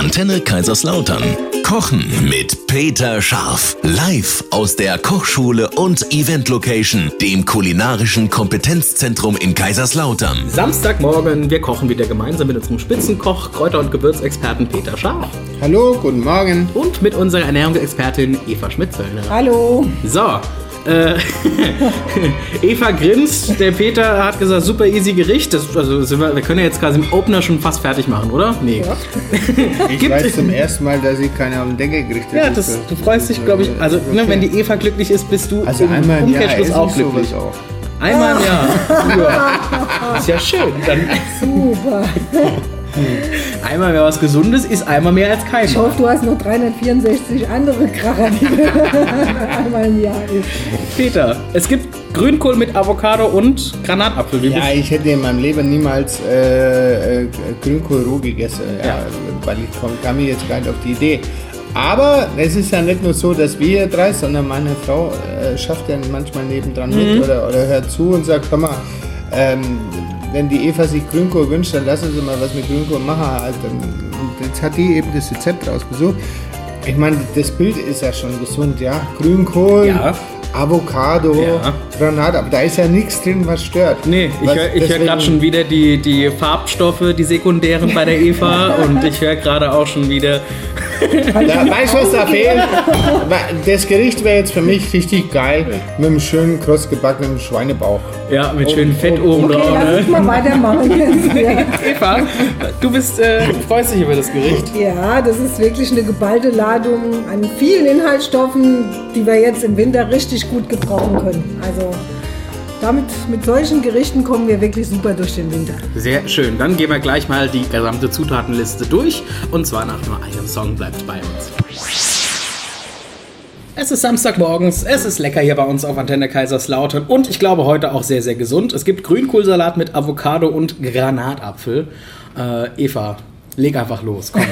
Antenne Kaiserslautern. Kochen mit Peter Scharf. Live aus der Kochschule und Event Location, dem kulinarischen Kompetenzzentrum in Kaiserslautern. Samstagmorgen, wir kochen wieder gemeinsam mit unserem Spitzenkoch, Kräuter- und Gewürzexperten Peter Scharf. Hallo, guten Morgen. Und mit unserer Ernährungsexpertin Eva Schmitzöllner. Hallo. So, äh, Eva grinst, der Peter hat gesagt, super easy Gericht. Das, also sind wir, wir können ja jetzt quasi im Opener schon fast fertig machen, oder? Nee. Ja. Ich Gibt- weiß zum ersten Mal, dass ich keine auf den Deckel gerichtet Ja, das, du freust dich, glaube ich. Also, ne, wenn die Eva glücklich ist, bist du Also im einmal im Jahr Umkehrschluss esse auch ich glücklich. auch. Einmal im Jahr. Ja. Ist ja schön. Dann, Super. einmal mehr was Gesundes ist einmal mehr als Ich kein. hoffe, du hast noch 364 andere Kracher, die einmal im Jahr isst. Peter, es gibt Grünkohl mit Avocado und Granatapfel. Wie Ja, bist- ich hätte in meinem Leben niemals äh, äh, Grünkohl roh gegessen, ja, Ja. weil ich komm, kam mir jetzt gar nicht auf die Idee. Aber es ist ja nicht nur so, dass wir hier drei, sondern meine Frau äh, schafft ja manchmal nebendran Mhm. mit oder, oder hört zu und sagt, komm mal, ähm, wenn die Eva sich Grünkohl wünscht, dann lassen sie mal was mit Grünkohl machen. Halt. Und jetzt hat die eben das Rezept rausgesucht. Ich meine, das Bild ist ja schon gesund, ja. Grünkohl, Ja. Avocado, Ja. Granat, aber da ist ja nichts drin, was stört. Nee, ich höre hör gerade schon wieder die, die Farbstoffe, die sekundären bei der Eva und ich höre gerade auch schon wieder. Da, weißt du, was da fehlt? Das Gericht wäre jetzt für mich richtig geil mit einem schönen kross gebackenen Schweinebauch. Ja, mit schönen Fett oben Okay, drauf. lass uns Ne? mal weitermachen jetzt. Ja. Eva, du bist, äh, freust dich über das Gericht. ja, das ist wirklich eine geballte Ladung an vielen Inhaltsstoffen, die wir jetzt im Winter richtig gut gebrauchen können. Also damit, mit solchen Gerichten kommen wir wirklich super durch den Winter. Sehr schön. Dann gehen wir gleich mal die gesamte Zutatenliste durch. Und zwar nach nur einem Song bleibt bei uns. Es ist Samstagmorgens, es ist lecker hier bei uns auf Antenne Kaiserslautern und ich glaube heute auch sehr, sehr gesund. Es gibt Grünkohlsalat mit Avocado und Granatapfel. Äh, Eva, leg einfach los, komm.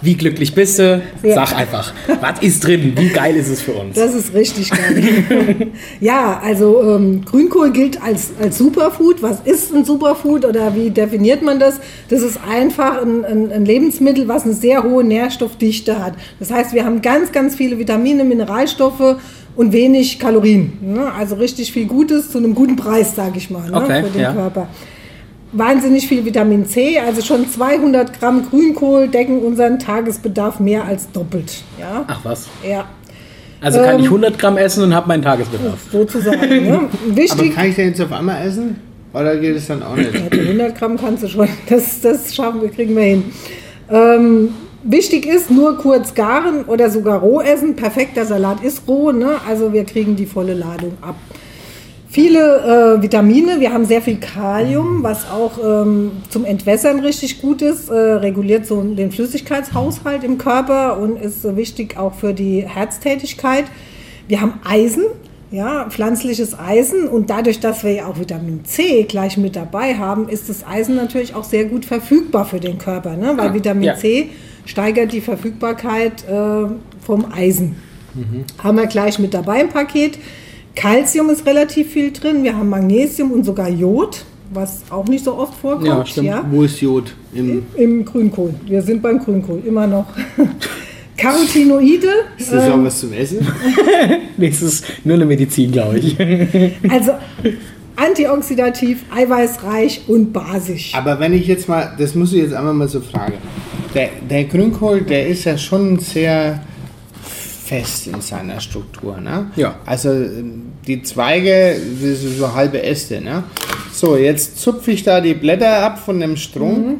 Wie glücklich bist du? Sag einfach, was ist drin? Wie geil ist es für uns? Das ist richtig geil. ja, also ähm, Grünkohl gilt als, als Superfood. Was ist ein Superfood oder wie definiert man das? Das ist einfach ein, ein, ein Lebensmittel, was eine sehr hohe Nährstoffdichte hat. Das heißt, wir haben ganz, ganz viele Vitamine, Mineralstoffe und wenig Kalorien. Ne? Also richtig viel Gutes zu einem guten Preis, sage ich mal, ne? Okay, für den ja. Körper. Wahnsinnig viel Vitamin C, also schon 200 Gramm Grünkohl decken unseren Tagesbedarf mehr als doppelt. Ja, Ach was. ja. Also kann Ähm, ich 100 Gramm essen und habe meinen Tagesbedarf. sozusagen. Ne? Aber Wichtig, kann ich den jetzt auf einmal essen? Oder geht es dann auch nicht? die 100 Gramm kannst du schon, das, das schaffen wir, kriegen wir hin. Ähm, wichtig ist, nur kurz garen oder sogar roh essen. Perfekter Salat ist roh, ne? also wir kriegen die volle Ladung ab. Viele äh, Vitamine, wir haben sehr viel Kalium, was auch ähm, zum Entwässern richtig gut ist, äh, reguliert so den Flüssigkeitshaushalt im Körper und ist äh, wichtig auch für die Herztätigkeit. Wir haben Eisen, ja, pflanzliches Eisen und dadurch, dass wir ja auch Vitamin C gleich mit dabei haben, ist das Eisen natürlich auch sehr gut verfügbar für den Körper, ne? weil Ah, Vitamin ja. C steigert die Verfügbarkeit äh, vom Eisen. Haben wir gleich mit dabei im Paket. Calcium ist relativ viel drin. Wir haben Magnesium und sogar Jod, was auch nicht so oft vorkommt. Ja, stimmt. Wo ist Jod? Im, Im Grünkohl. Wir sind beim Grünkohl, immer noch. Carotinoide, ist das auch was zum Essen? Nee, es ist nur eine Medizin, glaube ich. also antioxidativ, eiweißreich und basisch. Aber wenn ich jetzt mal, das muss ich jetzt einmal mal so fragen. Der, der Grünkohl, der ist ja schon sehr fest in seiner Struktur. Ne? Ja. Also ähm, die Zweige, das sind so halbe Äste. Ne? So, jetzt zupfe ich da die Blätter ab von dem Strunk.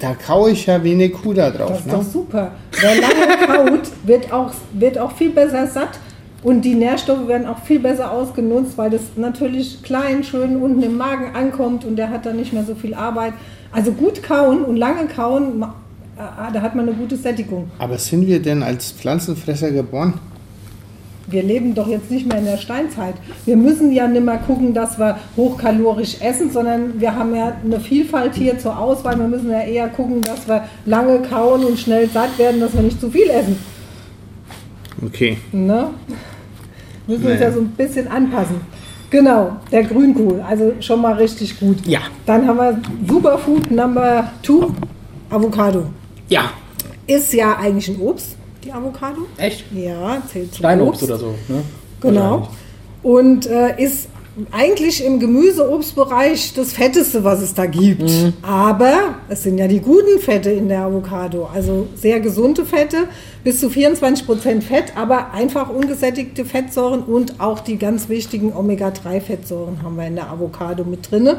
Da kaue ich ja wie eine Kuh da Das drauf. ist doch Ne? super. Wer lange kaut, wird auch, wird auch viel besser satt und die Nährstoffe werden auch viel besser ausgenutzt, weil das natürlich klein, schön unten im Magen ankommt und der hat dann nicht mehr so viel Arbeit. Also gut kauen und lange kauen, da hat man eine gute Sättigung. Aber sind wir denn als Pflanzenfresser geboren? Wir leben doch jetzt nicht mehr in der Steinzeit. Wir müssen ja nicht mehr gucken, dass wir hochkalorisch essen, sondern wir haben ja eine Vielfalt hier zur Auswahl. Wir müssen ja eher gucken, dass wir lange kauen und schnell satt werden, dass wir nicht zu viel essen. Okay. Ne? Müssen uns Naja. ja so ein bisschen anpassen. Genau, der Grünkohl, also schon mal richtig gut. Ja. Dann haben wir Superfood Number Two, Avocado. Ja. Ist ja eigentlich ein Obst, die Avocado. Echt? Ja, zählt zum Steinobst Obst. oder so, ne? Genau. Und äh, ist eigentlich im Gemüse-Obstbereich das Fetteste, was es da gibt. Mhm. Aber es sind ja die guten Fette in der Avocado. Also sehr gesunde Fette, bis zu 24% Fett, aber einfach ungesättigte Fettsäuren und auch die ganz wichtigen Omega-3-Fettsäuren haben wir in der Avocado mit drin.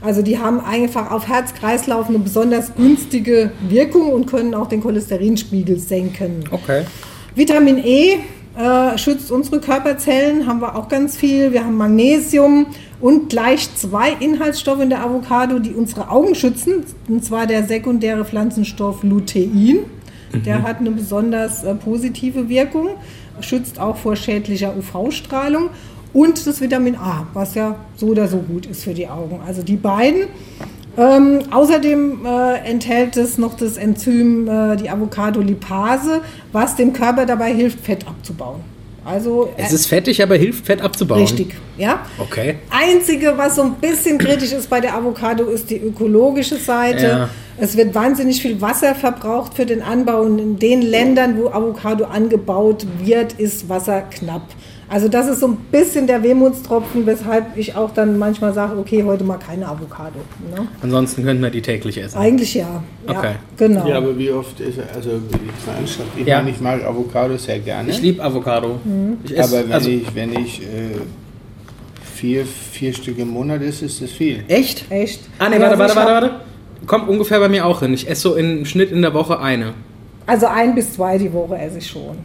Also die haben einfach auf Herz-Kreislauf eine besonders günstige Wirkung und können auch den Cholesterinspiegel senken. Okay. Vitamin E äh, schützt unsere Körperzellen, haben wir auch ganz viel. Wir haben Magnesium und gleich zwei Inhaltsstoffe in der Avocado, die unsere Augen schützen. Und zwar der sekundäre Pflanzenstoff Lutein. Der hat eine besonders äh, positive Wirkung, schützt auch vor schädlicher UV-Strahlung. Und das Vitamin A, was ja so oder so gut ist für die Augen. Also die beiden. Ähm, außerdem äh, enthält es noch das Enzym, äh, die Avocado-Lipase, was dem Körper dabei hilft, Fett abzubauen. Also Es ist fettig, aber hilft, Fett abzubauen. richtig, ja. Okay. Einzige, was so ein bisschen kritisch ist bei der Avocado, ist die ökologische Seite. Ja. Es wird wahnsinnig viel Wasser verbraucht für den Anbau und in den Ländern, wo Avocado angebaut wird, ist Wasser knapp. Also das ist so ein bisschen der Wehmutstropfen, weshalb ich auch dann manchmal sage, okay, heute mal keine Avocado. Ne? Ansonsten könnten wir die täglich essen. Eigentlich ja. ja Okay. Genau. Ja, aber wie oft ist er, also ich meine, ich, Ja. meine, ich mag Avocado sehr gerne. Ich liebe Avocado. Ich esse, aber wenn also, ich, wenn ich äh, vier, vier Stück im Monat esse, ist das viel. Echt? Echt? Ah, nee, Ja, warte, warte, warte, warte. Kommt ungefähr bei mir auch hin. Ich esse so im Schnitt in der Woche eine. Also ein bis zwei die Woche esse ich schon.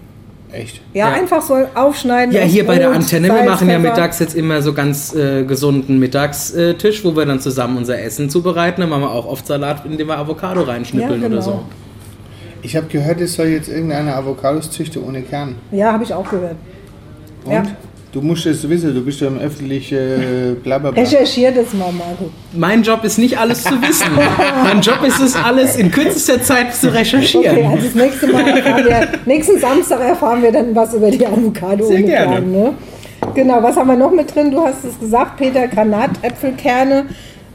Echt? Ja, Ja. einfach so aufschneiden. Ja, hier bei der Brot, Antenne, wir Salz, machen ja Pfeffer. mittags jetzt immer so ganz äh, gesunden Mittagstisch, wo wir dann zusammen unser Essen zubereiten. Dann machen wir auch oft Salat, in dem wir Avocado reinschnippeln Ja, genau. oder so. Ich habe gehört, es soll jetzt irgendeine Avocados züchten ohne Kern. Ja, habe ich auch gehört. Und? Ja. Du musst es wissen, du bist ja im öffentlichen äh, Blablabla. Recherchiert es mal, Marco. Mein Job ist nicht alles zu wissen. mein Job ist es, alles in kürzester Zeit zu recherchieren. Okay, also das nächste Mal erfahren wir, nächsten Samstag erfahren wir dann was über die Avocado Sehr gerne. Ne? Genau, was haben wir noch mit drin? Du hast es gesagt, Peter, Granatäpfelkerne.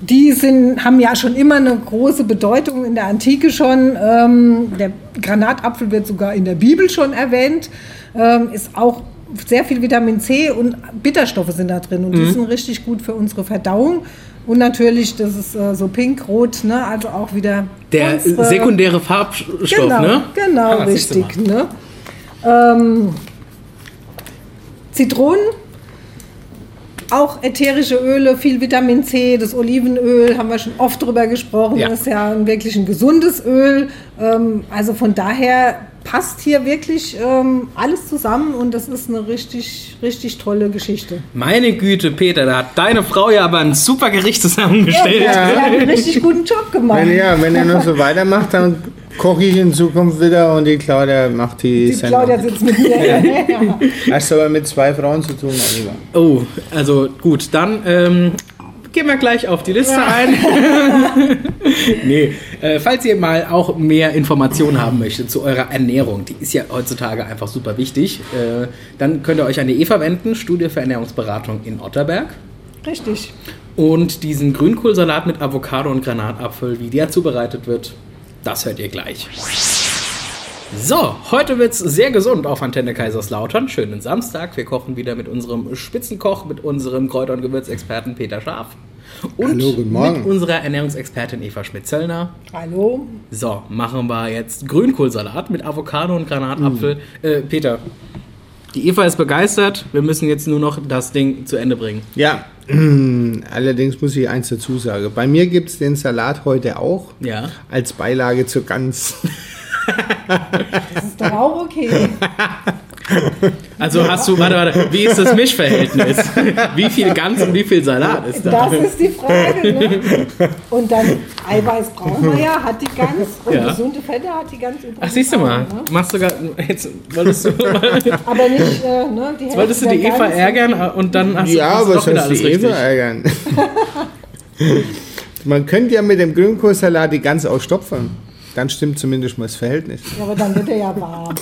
Die sind, haben ja schon immer eine große Bedeutung in der Antike schon. Ähm, der Granatapfel wird sogar in der Bibel schon erwähnt. Ähm, ist auch sehr viel Vitamin C und Bitterstoffe sind da drin. Und die sind richtig gut für unsere Verdauung. Und natürlich, das ist äh, so pink-rot, ne? also auch wieder Der unsere- sekundäre Farbstoff, Genau, ne? genau, Ah, richtig. Ne? Ähm, Zitronen, auch ätherische Öle, viel Vitamin C, das Olivenöl, haben wir schon oft drüber gesprochen, Ja. das ist ja wirklich ein gesundes Öl. Ähm, also von daher passt hier wirklich ähm, alles zusammen und das ist eine richtig, richtig tolle Geschichte. Meine Güte, Peter, da hat deine Frau ja aber ein super Gericht zusammengestellt. Ja, die hat einen richtig guten Job gemacht. Wenn, ja, wenn er noch so weitermacht, dann koche ich in Zukunft wieder und die Claudia macht die, Die Sendung. Claudia sitzt mit mir. ja. Hast aber mit zwei Frauen zu tun, Oliver. Oh, also gut, dann ähm, gehen wir gleich auf die Liste ein. nee, äh, falls ihr mal auch mehr Informationen haben möchtet zu eurer Ernährung, die ist ja heutzutage einfach super wichtig, äh, dann könnt ihr euch an die Eva wenden, Studie für Ernährungsberatung in Otterberg. Richtig. Und diesen Grünkohlsalat mit Avocado und Granatapfel, wie der zubereitet wird, das hört ihr gleich. So, heute wird's sehr gesund auf Antenne Kaiserslautern. Schönen Samstag. Wir kochen wieder mit unserem Spitzenkoch, mit unserem Kräuter- und Gewürzexperten Peter Schaf. Und Hallo, guten Morgen. mit unserer Ernährungsexpertin Eva Schmidt-Zöllner. Hallo. So, machen wir jetzt Grünkohlsalat mit Avocado und Granatapfel. Äh, Peter, die Eva ist begeistert. Wir müssen jetzt nur noch das Ding zu Ende bringen. Ja, allerdings muss ich eins dazu sagen. Bei mir gibt es den Salat heute auch Ja. als Beilage zur Gans. Das ist doch auch okay. Also hast du, warte, warte, wie ist das Mischverhältnis? Wie viel Gans und wie viel Salat ist da? Das ist die Frage. Ne? Und dann Eiweiß brauchen wir ja, hat die ganz. Und Ja. gesunde Fette hat die ganz übrigens. Ach, siehst du mal, auch, Ne? machst sogar, jetzt wolltest du, Aber nicht, äh, ne? Die jetzt wolltest du Hälfte die Eva Gans- ärgern und dann hast du, ja, hast du aber doch wieder sonst alles die Eva richtig. ärgern. Man könnte ja mit dem Grünkohlsalat die Gans ausstopfen. Dann stimmt zumindest mal das Verhältnis. Ja, aber dann wird er ja warm.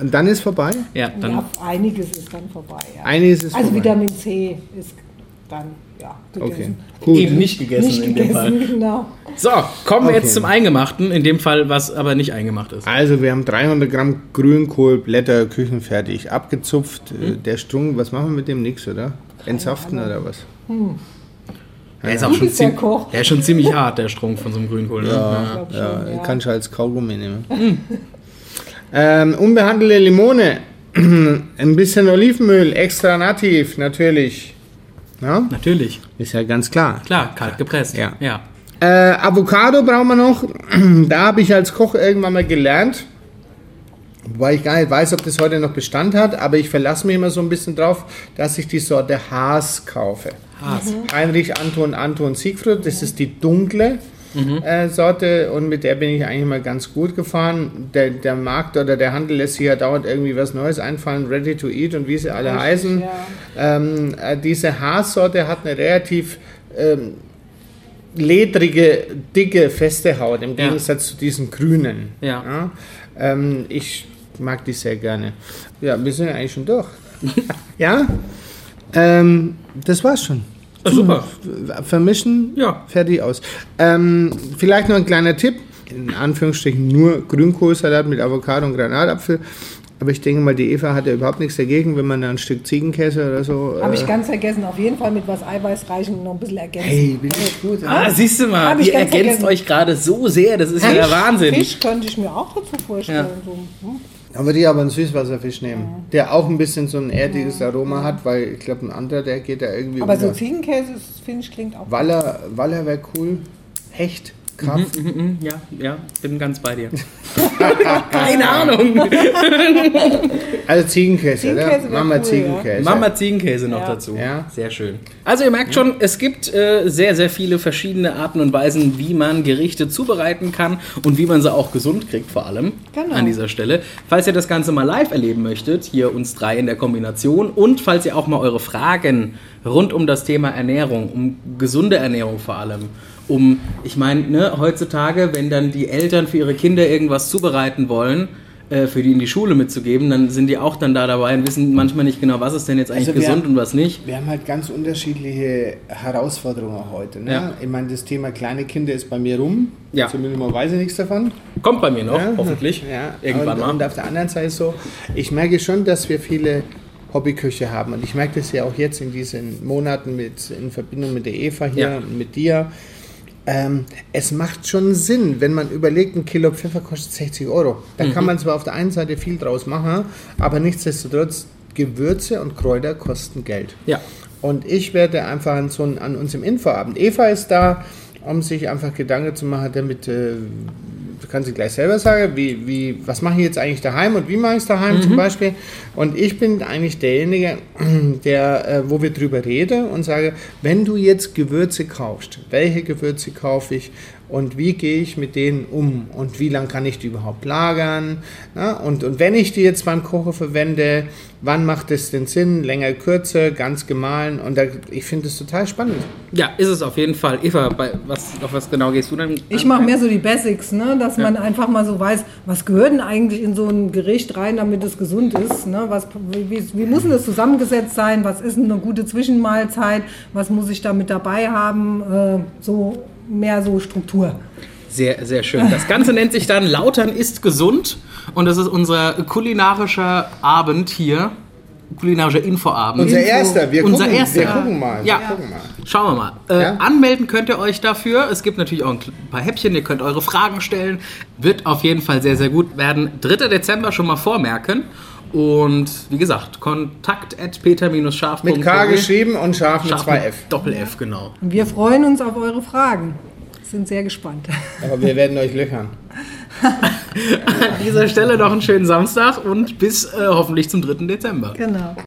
Und dann ist vorbei. Ja, dann ja, einiges ist dann vorbei. Ja. Einiges ist also vorbei. Vitamin C ist dann. ja, Okay. gegessen. Gut. Eben nicht gegessen Nicht in dem Fall. gegessen, genau. So, kommen wir Okay. jetzt zum Eingemachten. In dem Fall, was aber nicht eingemacht ist. Also wir haben 300 Gramm Grünkohlblätter küchenfertig abgezupft. Äh, Der Strunk, was machen wir mit dem? Nix, oder? Entsaften oder was? Der ist auch schon, bist der ziem- Koch. der ist schon ziemlich hart, der Strunk von so einem Grünkohl. Ne? Ja. Ja, ja. kannst du als Kaugummi nehmen. ähm, unbehandelte Limone. Ein bisschen Olivenöl, extra nativ, natürlich. Ja, Natürlich. ist ja ganz klar. Klar, kalt gepresst. Ja. ja. Äh, Avocado brauchen wir noch. Da habe ich als Koch irgendwann mal gelernt, wobei ich gar nicht weiß, ob das heute noch Bestand hat, aber ich verlasse mich immer so ein bisschen drauf, dass ich die Sorte Haas kaufe. Haas. Heinrich Anton Anton Siegfried, das ist die dunkle äh, Sorte und mit der bin ich eigentlich mal ganz gut gefahren. Der, der Markt oder der Handel lässt sich ja dauernd irgendwie was Neues einfallen, ready to eat und wie sie alle heißen. ja. Ähm, äh, diese Haarsorte hat eine relativ ähm, ledrige, dicke, feste Haut im Ja. Gegensatz zu diesen grünen. Ja. Ähm, ich mag die sehr gerne. Ja, wir sind ja eigentlich schon durch. ja? Ähm, das war's schon. Super. Vermischen, Ja. fertig aus. Ähm, vielleicht noch ein kleiner Tipp. In Anführungsstrichen nur Grünkohlsalat mit Avocado und Granatapfel. Aber ich denke mal, die Eva hat ja überhaupt nichts dagegen, wenn man da ein Stück Ziegenkäse oder so. Habe äh, ich ganz vergessen. Auf jeden Fall mit was Eiweißreichem noch ein bisschen ergänzen. Hey, bin ich gut. Ah, siehst du mal, ihr ergänzt vergessen. euch gerade so sehr. Das ist ja der Wahnsinn. Fisch könnte ich mir auch dazu vorstellen. Ja. So, hm? Da würde ich aber einen Süßwasserfisch nehmen, der auch ein bisschen so ein erdiges Aroma hat, weil ich glaube, ein anderer, der geht da irgendwie Aber so unter. Ziegenkäse, ist- finde ich, klingt auch. Waller, Waller wäre cool. Hecht, Krapf. Mhm, Ja, ja, bin ganz bei dir. Keine Ahnung. Also Ziegenkäse, Ziegenkäse oder? Mama cool, Ziegenkäse. Machen wir Ziegenkäse noch Ja. dazu. Ja. Sehr schön. Also ihr merkt schon, es gibt äh, sehr, sehr viele verschiedene Arten und Weisen, wie man Gerichte zubereiten kann und wie man sie auch gesund kriegt vor allem Genau. an dieser Stelle. Falls ihr das Ganze mal live erleben möchtet, hier uns drei in der Kombination und falls ihr auch mal eure Fragen rund um das Thema Ernährung, um gesunde Ernährung vor allem, um, ich meine, ne, heutzutage, wenn dann die Eltern für ihre Kinder irgendwas zubereiten wollen, äh, für die in die Schule mitzugeben, dann sind die auch dann da dabei und wissen manchmal nicht genau, was ist denn jetzt eigentlich Also gesund und was nicht. Wir haben halt ganz unterschiedliche Herausforderungen heute. Ne? Ja. Ich meine, das Thema kleine Kinder ist bei mir rum. Ja. Zumindest mal weiß ich nichts davon. Kommt bei mir noch, Ja. hoffentlich. Ja, Irgendwann und, mal. Und auf der anderen Seite so, ich merke schon, dass wir viele Hobbyköche haben. Und ich merke das ja auch jetzt in diesen Monaten mit, in Verbindung mit der Eva hier, Ja. mit dir. Ähm, es macht schon Sinn, wenn man überlegt, ein Kilo Pfeffer kostet 60 Euro. Da Mhm. kann man zwar auf der einen Seite viel draus machen, aber nichtsdestotrotz, Gewürze und Kräuter kosten Geld. Ja. Und ich werde einfach an, so, an unserem Infoabend. Eva ist da, um sich einfach Gedanken zu machen, damit, äh, kannst sie gleich selber sagen, wie, wie, was mache ich jetzt eigentlich daheim und wie mache ich es daheim Mhm. zum Beispiel. Und ich bin eigentlich derjenige, der, äh, wo wir drüber reden und sage, wenn du jetzt Gewürze kaufst, welche Gewürze kaufe ich und wie gehe ich mit denen um und wie lange kann ich die überhaupt lagern? Na? Und, und wenn ich die jetzt beim Kochen verwende, wann macht es denn Sinn? Länger, kürzer, ganz gemahlen? Und da, ich finde es total spannend. Ja, ist es auf jeden Fall. Eva, bei was, auf was genau gehst du denn? Ich mache mehr so die Basics, ne? dass man einfach mal so weiß, was gehört denn eigentlich in so ein Gericht rein, damit es gesund ist. Ne? Was, wie, wie muss denn das zusammengesetzt sein? Was ist denn eine gute Zwischenmahlzeit? Was muss ich da mit dabei haben? Äh, so mehr so Struktur. Sehr, sehr schön. Das Ganze nennt sich dann Lautern ist gesund und das ist unser kulinarischer Abend hier. Kulinarischer Infoabend. Unser erster, wir Unser gucken, erster. wir gucken mal. Ja. Wir gucken mal. Schauen wir mal. Äh, Ja? Anmelden könnt ihr euch dafür. Es gibt natürlich auch ein paar Häppchen. Ihr könnt eure Fragen stellen. Wird auf jeden Fall sehr, sehr gut werden. 3. Dezember schon mal vormerken. Und wie gesagt, kontakt at peter-scharf.de. Mit K geschrieben und scharf mit zwei F. Doppel-F, genau. Und wir freuen uns auf eure Fragen. Sind sehr gespannt. Aber wir werden euch löchern. An dieser Stelle noch einen schönen Samstag und bis äh, hoffentlich zum 3. Dezember. Genau.